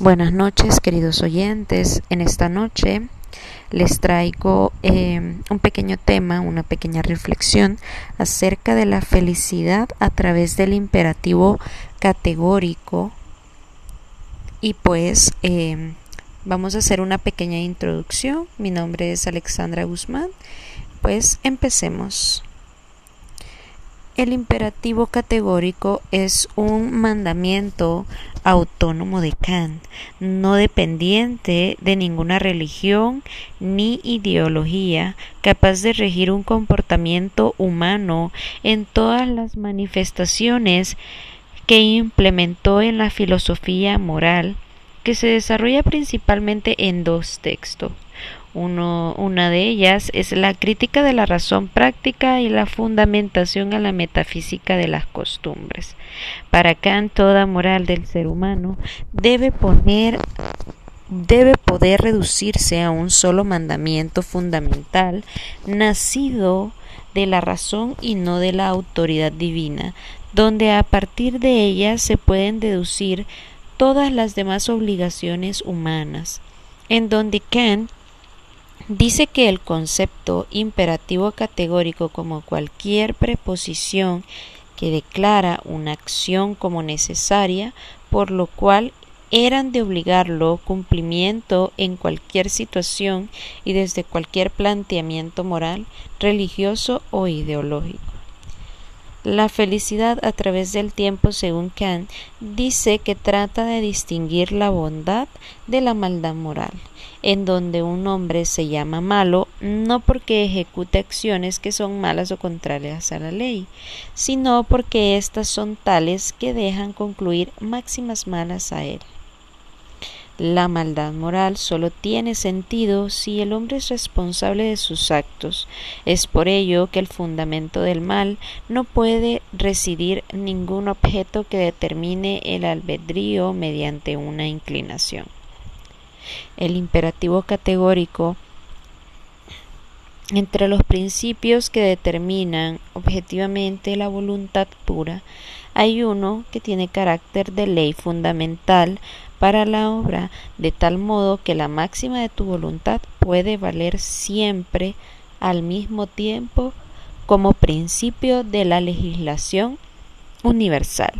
Buenas noches, queridos oyentes. En esta noche les traigo eh, un pequeño tema, una pequeña reflexión acerca de la felicidad a través del imperativo categórico. Y pues eh, vamos a hacer una pequeña introducción. Mi nombre es Alexandra Guzmán. Pues empecemos. El imperativo categórico es un mandamiento autónomo de Kant, no dependiente de ninguna religión ni ideología, capaz de regir un comportamiento humano en todas las manifestaciones que implementó en la filosofía moral, que se desarrolla principalmente en dos textos una de ellas es la crítica de la razón práctica y la fundamentación a la metafísica de las costumbres. Para Kant, toda moral del ser humano debe poner debe poder reducirse a un solo mandamiento fundamental nacido de la razón y no de la autoridad divina, donde a partir de ella se pueden deducir todas las demás obligaciones humanas, en donde Kant Dice que el concepto imperativo categórico como cualquier preposición que declara una acción como necesaria, por lo cual eran de obligarlo cumplimiento en cualquier situación y desde cualquier planteamiento moral, religioso o ideológico. La felicidad a través del tiempo, según Kant, dice que trata de distinguir la bondad de la maldad moral, en donde un hombre se llama malo no porque ejecute acciones que son malas o contrarias a la ley, sino porque éstas son tales que dejan concluir máximas malas a él. La maldad moral solo tiene sentido si el hombre es responsable de sus actos. Es por ello que el fundamento del mal no puede residir ningún objeto que determine el albedrío mediante una inclinación. El imperativo categórico entre los principios que determinan objetivamente la voluntad pura, hay uno que tiene carácter de ley fundamental para la obra, de tal modo que la máxima de tu voluntad puede valer siempre al mismo tiempo como principio de la legislación universal.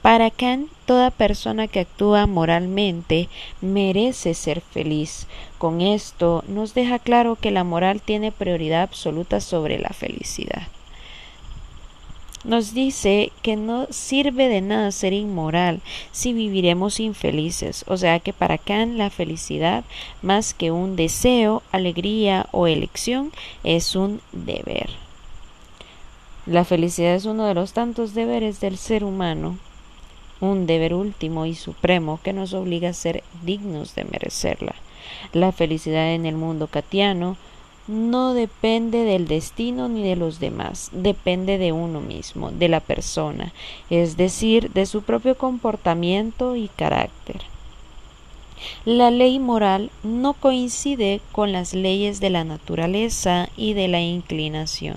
Para Kant, toda persona que actúa moralmente merece ser feliz. Con esto nos deja claro que la moral tiene prioridad absoluta sobre la felicidad nos dice que no sirve de nada ser inmoral si viviremos infelices. O sea que para Kant la felicidad, más que un deseo, alegría o elección, es un deber. La felicidad es uno de los tantos deberes del ser humano, un deber último y supremo que nos obliga a ser dignos de merecerla. La felicidad en el mundo katiano no depende del destino ni de los demás, depende de uno mismo, de la persona, es decir, de su propio comportamiento y carácter. La ley moral no coincide con las leyes de la naturaleza y de la inclinación,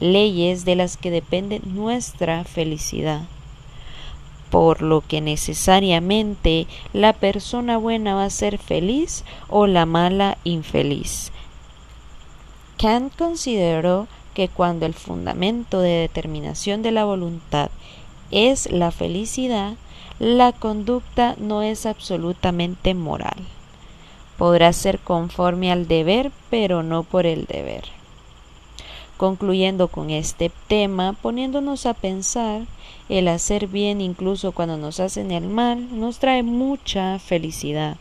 leyes de las que depende nuestra felicidad por lo que necesariamente la persona buena va a ser feliz o la mala infeliz. Kant consideró que cuando el fundamento de determinación de la voluntad es la felicidad, la conducta no es absolutamente moral. Podrá ser conforme al deber, pero no por el deber. Concluyendo con este tema, poniéndonos a pensar, el hacer bien incluso cuando nos hacen el mal nos trae mucha felicidad,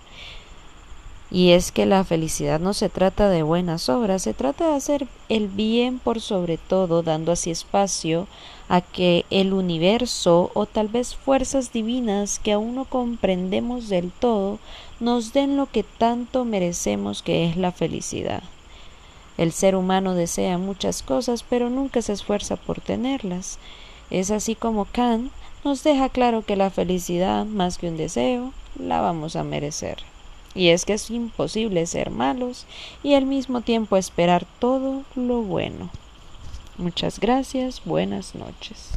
y es que la felicidad no se trata de buenas obras, se trata de hacer el bien por sobre todo, dando así espacio a que el universo o tal vez fuerzas divinas que aún no comprendemos del todo nos den lo que tanto merecemos que es la felicidad. El ser humano desea muchas cosas, pero nunca se esfuerza por tenerlas. Es así como Kant nos deja claro que la felicidad, más que un deseo, la vamos a merecer. Y es que es imposible ser malos y al mismo tiempo esperar todo lo bueno. Muchas gracias, buenas noches.